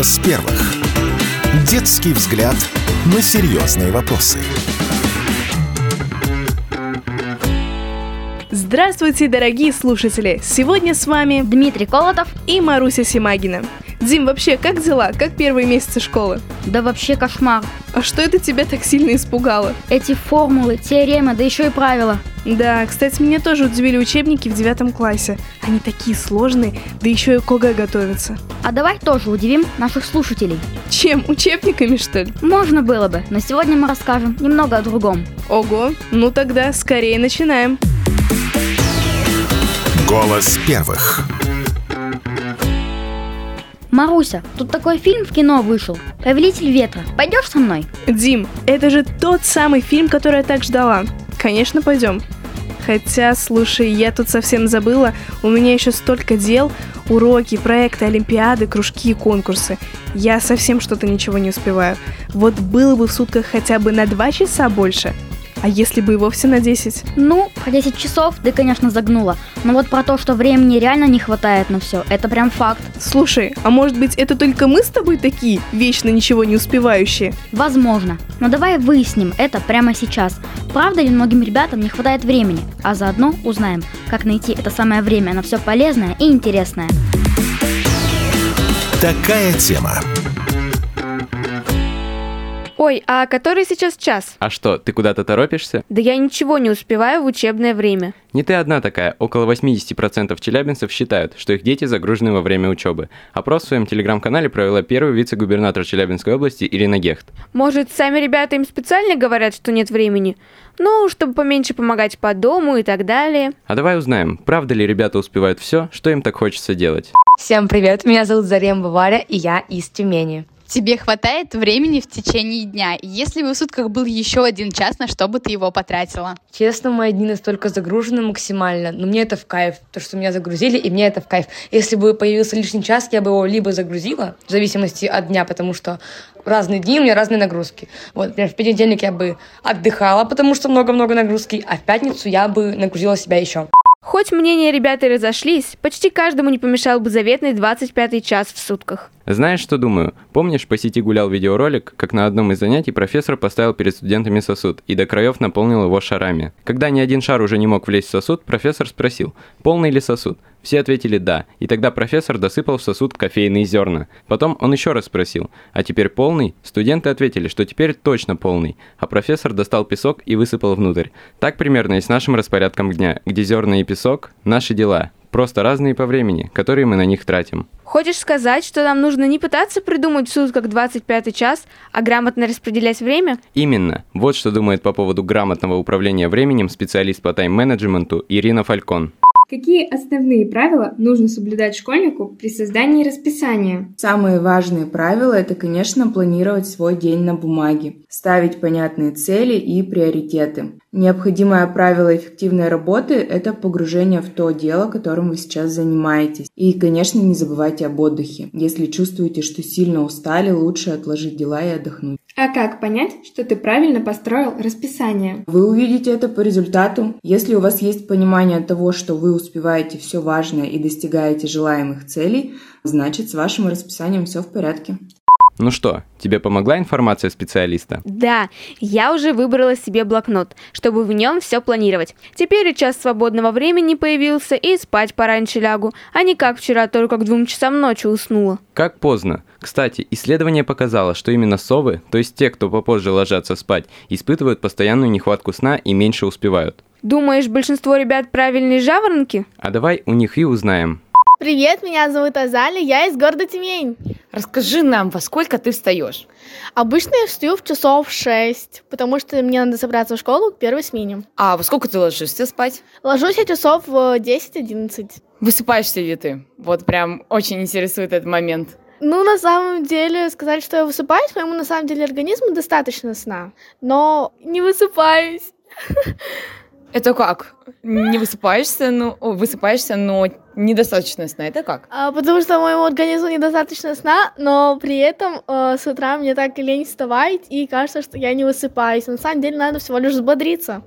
Голос первых. Детский взгляд на серьезные вопросы. Здравствуйте, дорогие слушатели! Сегодня с вами Дмитрий Колотов и Маруся Симагина. Дим, вообще, как дела? Как первые месяцы школы? Да вообще кошмар. А что это тебя так сильно испугало? Эти формулы, теоремы, да еще и правила. Да, кстати, меня тоже удивили учебники в девятом классе. Они такие сложные, да еще и к ОГЭ готовятся. А давай тоже удивим наших слушателей. Чем? Учебниками, что ли? Можно было бы, но сегодня мы расскажем немного о другом. Ого, ну тогда скорее начинаем. Голос первых. Маруся, тут такой фильм в кино вышел. Повелитель ветра. Пойдешь со мной? Дим, это же тот самый фильм, который я так ждала. Конечно, пойдем. Хотя, слушай, я тут совсем забыла, у меня еще столько дел, уроки, проекты, олимпиады, кружки и конкурсы. Я совсем что-то ничего не успеваю. Вот было бы в сутках хотя бы на два часа больше – а если бы и вовсе на 10? Ну, про 10 часов ты, конечно, загнула. Но вот про то, что времени реально не хватает на все, это прям факт. Слушай, а может быть это только мы с тобой такие, вечно ничего не успевающие? Возможно. Но давай выясним это прямо сейчас. Правда ли многим ребятам не хватает времени? А заодно узнаем, как найти это самое время на все полезное и интересное. Такая тема. Ой, а который сейчас час? А что, ты куда-то торопишься? Да я ничего не успеваю в учебное время. Не ты одна такая. Около 80% челябинцев считают, что их дети загружены во время учебы. Опрос в своем телеграм-канале провела первый вице-губернатор Челябинской области Ирина Гехт. Может, сами ребята им специально говорят, что нет времени? Ну, чтобы поменьше помогать по дому и так далее. А давай узнаем, правда ли ребята успевают все, что им так хочется делать. Всем привет, меня зовут Заремба Варя, и я из Тюмени. Тебе хватает времени в течение дня. Если бы в сутках был еще один час, на что бы ты его потратила? Честно, мои дни настолько загружены максимально, но мне это в кайф. То, что меня загрузили, и мне это в кайф. Если бы появился лишний час, я бы его либо загрузила, в зависимости от дня, потому что разные дни у меня разные нагрузки. Вот, например, в понедельник я бы отдыхала, потому что много-много нагрузки, а в пятницу я бы нагрузила себя еще. Хоть мнения ребят и разошлись, почти каждому не помешал бы заветный 25 час в сутках. Знаешь, что думаю? Помнишь, по сети гулял видеоролик, как на одном из занятий профессор поставил перед студентами сосуд и до краев наполнил его шарами. Когда ни один шар уже не мог влезть в сосуд, профессор спросил, полный ли сосуд. Все ответили «да», и тогда профессор досыпал в сосуд кофейные зерна. Потом он еще раз спросил «а теперь полный?» Студенты ответили, что теперь точно полный, а профессор достал песок и высыпал внутрь. Так примерно и с нашим распорядком дня, где зерна и песок – наши дела, просто разные по времени, которые мы на них тратим. Хочешь сказать, что нам нужно не пытаться придумать в сутках 25 час, а грамотно распределять время? Именно. Вот что думает по поводу грамотного управления временем специалист по тайм-менеджменту Ирина Фалькон. Какие основные правила нужно соблюдать школьнику при создании расписания? Самые важные правила – это, конечно, планировать свой день на бумаге, ставить понятные цели и приоритеты. Необходимое правило эффективной работы – это погружение в то дело, которым вы сейчас занимаетесь. И, конечно, не забывайте об отдыхе. Если чувствуете, что сильно устали, лучше отложить дела и отдохнуть. А как понять, что ты правильно построил расписание? Вы увидите это по результату. Если у вас есть понимание того, что вы успеваете все важное и достигаете желаемых целей, значит с вашим расписанием все в порядке. Ну что, тебе помогла информация специалиста? Да, я уже выбрала себе блокнот, чтобы в нем все планировать. Теперь и час свободного времени появился, и спать пораньше лягу, а не как вчера только к двум часам ночи уснула. Как поздно. Кстати, исследование показало, что именно совы, то есть те, кто попозже ложатся спать, испытывают постоянную нехватку сна и меньше успевают. Думаешь, большинство ребят правильные жаворонки? А давай у них и узнаем. Привет, меня зовут Азали, я из города Тюмень. Расскажи нам, во сколько ты встаешь? Обычно я встаю в часов 6, потому что мне надо собраться в школу к первой смене. А во сколько ты ложишься спать? Ложусь я часов в 10-11. Высыпаешься ли ты? Вот прям очень интересует этот момент. Ну, на самом деле, сказать, что я высыпаюсь, моему на самом деле организму достаточно сна, но не высыпаюсь. Это как? Не высыпаешься, ну, высыпаешься, но недостаточно сна. Это как? А, потому что моему организму недостаточно сна, но при этом э, с утра мне так лень вставать, и кажется, что я не высыпаюсь. На самом деле надо всего лишь взбодриться.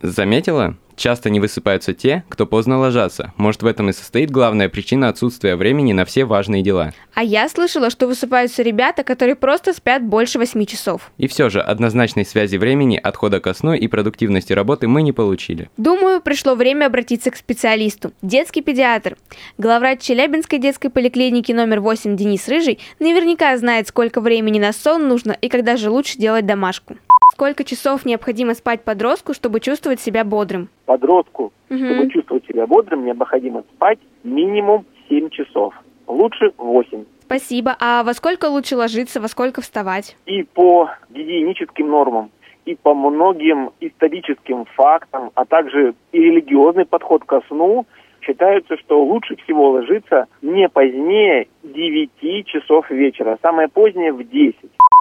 Заметила? Часто не высыпаются те, кто поздно ложатся. Может, в этом и состоит главная причина отсутствия времени на все важные дела. А я слышала, что высыпаются ребята, которые просто спят больше 8 часов. И все же, однозначной связи времени, отхода ко сну и продуктивности работы мы не получили. Думаю, пришло время обратиться к специалисту. Детский педиатр. Главврач Челябинской детской поликлиники номер 8 Денис Рыжий наверняка знает, сколько времени на сон нужно и когда же лучше делать домашку. Сколько часов необходимо спать подростку, чтобы чувствовать себя бодрым? Подростку, Мгм. чтобы чувствовать себя бодрым, необходимо спать минимум 7 часов. Лучше 8. Спасибо. А во сколько лучше ложиться, во сколько вставать? И по гигиеническим нормам, и по многим историческим фактам, а также и религиозный подход ко сну, считается, что лучше всего ложиться не позднее 9 часов вечера, самое позднее в 10.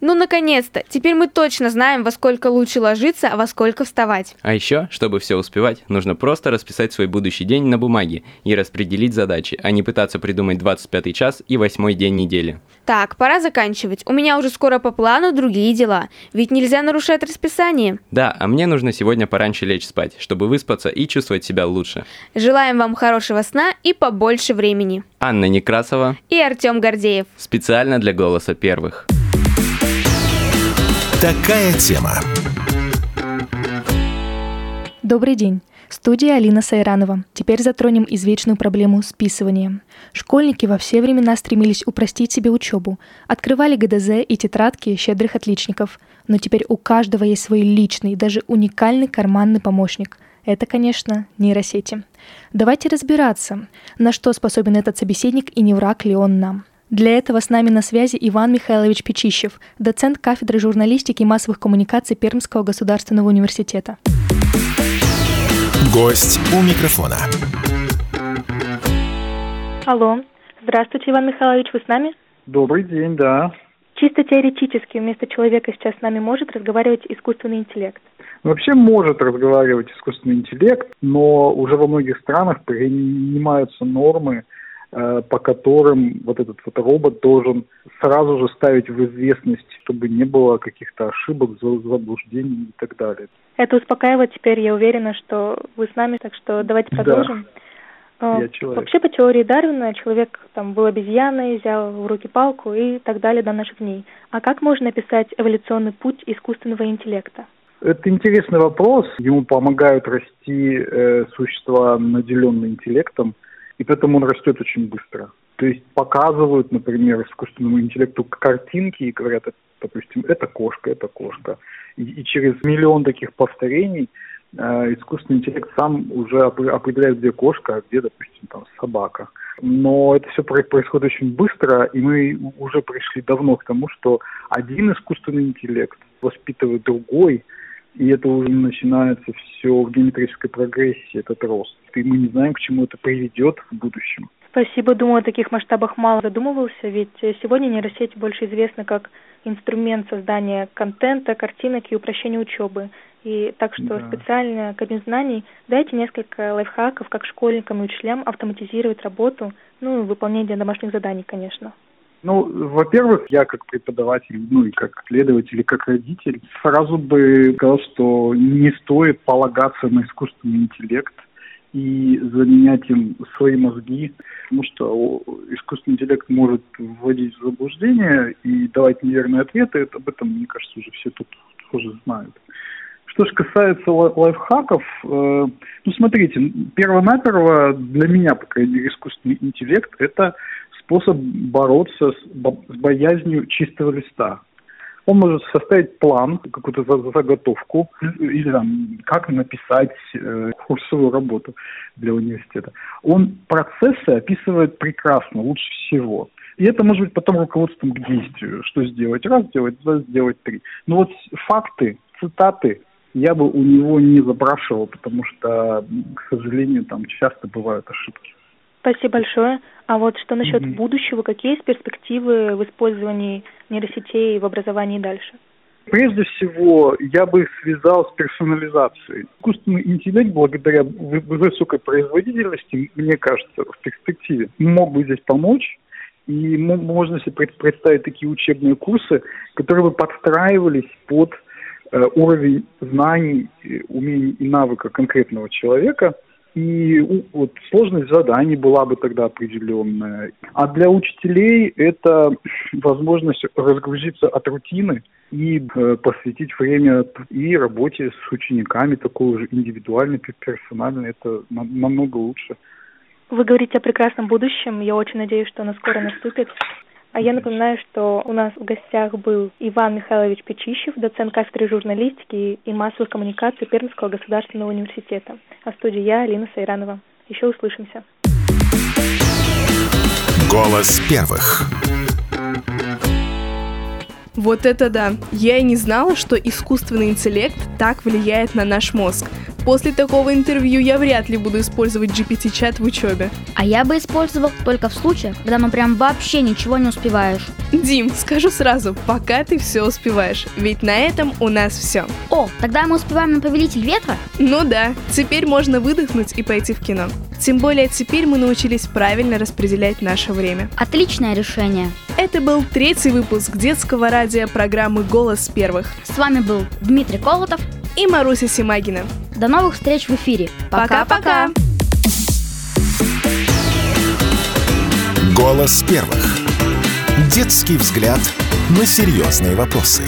Ну, наконец-то! Теперь мы точно знаем, во сколько лучше ложиться, а во сколько вставать. А еще, чтобы все успевать, нужно просто расписать свой будущий день на бумаге и распределить задачи, а не пытаться придумать 25 час и 8 день недели. Так, пора заканчивать. У меня уже скоро по плану другие дела. Ведь нельзя нарушать расписание. Да, а мне нужно сегодня пораньше лечь спать, чтобы выспаться и чувствовать себя лучше. Желаем вам хорошего сна и побольше времени. Анна Некрасова И Артем Гордеев. специально для «Голоса первых». Такая тема. Добрый день. Студия Алина Сайранова. Теперь затронем извечную проблему списывания. Школьники во все времена стремились упростить себе учебу, открывали ГДЗ и тетрадки щедрых отличников, но теперь у каждого есть свой личный, даже уникальный карманный помощник. Это, конечно, нейросети. Давайте разбираться, на что способен этот собеседник и не враг ли он нам. Для этого с нами на связи Иван Михайлович Печищев, доцент кафедры журналистики и массовых коммуникаций Пермского государственного университета. Гость у микрофона. Алло. Здравствуйте, Иван Михайлович, вы с нами? Добрый день, да. Чисто теоретически вместо человека сейчас с нами может разговаривать искусственный интеллект. Вообще может разговаривать искусственный интеллект, но уже во многих странах принимаются нормы, по которым вот этот вот робот должен сразу же ставить в известность, чтобы не было каких-то ошибок, за- заблуждений и так далее. Это успокаивает теперь, я уверена, что вы с нами, так что давайте Да. продолжим. Э, Я человек. Вообще по теории Дарвина человек там был обезьяной, взял в руки палку и так далее до наших дней. А как можно описать эволюционный путь искусственного интеллекта? Это интересный вопрос. Ему помогают расти э, существа, наделенные интеллектом, и поэтому он растет очень быстро. То есть показывают, например, искусственному интеллекту картинки и говорят, «Это, допустим, это кошка, это кошка. И, и через миллион таких повторений э, искусственный интеллект сам уже опре- определяет, где кошка, а где, допустим, там собака. Но это все происходит очень быстро, и мы уже пришли давно к тому, что один искусственный интеллект воспитывает другой, и это уже начинается все в геометрической прогрессии, этот рост. И мы не знаем, к чему это приведет в будущем. Спасибо, думаю, о таких масштабах мало задумывался, ведь сегодня нейросеть больше известна как инструмент создания контента, картинок и упрощения учебы. И так что Да. специально Кабинет знаний дайте несколько лайфхаков, как школьникам и учителям автоматизировать работу, ну и выполнение домашних заданий, конечно. Ну, во-первых, я как преподаватель, ну и как следователь, и как родитель, сразу бы сказал, что не стоит полагаться на искусственный интеллект и заменять им свои мозги, потому что искусственный интеллект может вводить в заблуждение и давать неверные ответы. Это, об этом, мне кажется, уже все тут тоже знают. Что же касается лай- лайфхаков, э, ну смотрите, перво-наперво для меня, по крайней мере, искусственный интеллект – это способ бороться с, бо- с боязнью чистого листа. Он может составить план, какую-то за- заготовку, или там, как написать э, курсовую работу для университета. Он процессы описывает прекрасно, лучше всего. И это может быть потом руководством к действию. Что сделать? Раз сделать, два сделать, три. Но вот факты, цитаты я бы у него не запрашивал, потому что, к сожалению, там часто бывают ошибки. Спасибо большое. А вот что насчет Мгм. будущего? Какие есть перспективы в использовании нейросетей в образовании дальше? Прежде всего, я бы их связал с персонализацией. Искусственный интеллект, благодаря вы- высокой производительности, мне кажется, в перспективе, мог бы здесь помочь. И мо- можно себе пред- представить такие учебные курсы, которые бы подстраивались под э, уровень знаний, умений и навыка конкретного человека – и вот сложность заданий была бы тогда определенная. А для учителей это возможность разгрузиться от рутины и э, посвятить время и работе с учениками, такой уже индивидуальной, персональной. Это намного лучше. Вы говорите о прекрасном будущем. Я очень надеюсь, что оно скоро наступит. А я напоминаю, что у нас в гостях был Иван Михайлович Печищев, доцент кафедры журналистики и массовых коммуникаций Пермского государственного университета. А в студии я, Алина Сайранова. Еще услышимся. Голос первых. Вот это да! Я и не знала, что искусственный интеллект так влияет на наш мозг. После такого интервью я вряд ли буду использовать GPT-чат в учебе. А я бы использовал только в случаях, когда мы прям вообще ничего не успеваешь. Дим, скажу сразу, пока ты все успеваешь, ведь на этом у нас все. О, тогда мы успеваем на Повелитель Ветра? Ну да, теперь можно выдохнуть и пойти в кино. Тем более теперь мы научились правильно распределять наше время. Отличное решение. Это был третий выпуск детского радио программы «Голос первых». С вами был Дмитрий Колотов и Маруся Симагина. До новых встреч в эфире. Пока-пока. Голос первых. Детский взгляд на серьезные вопросы.